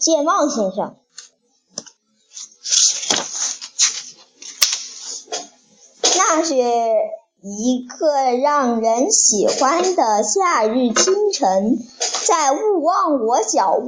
健忘先生。那是一个让人喜欢的夏日清晨在勿忘我小屋。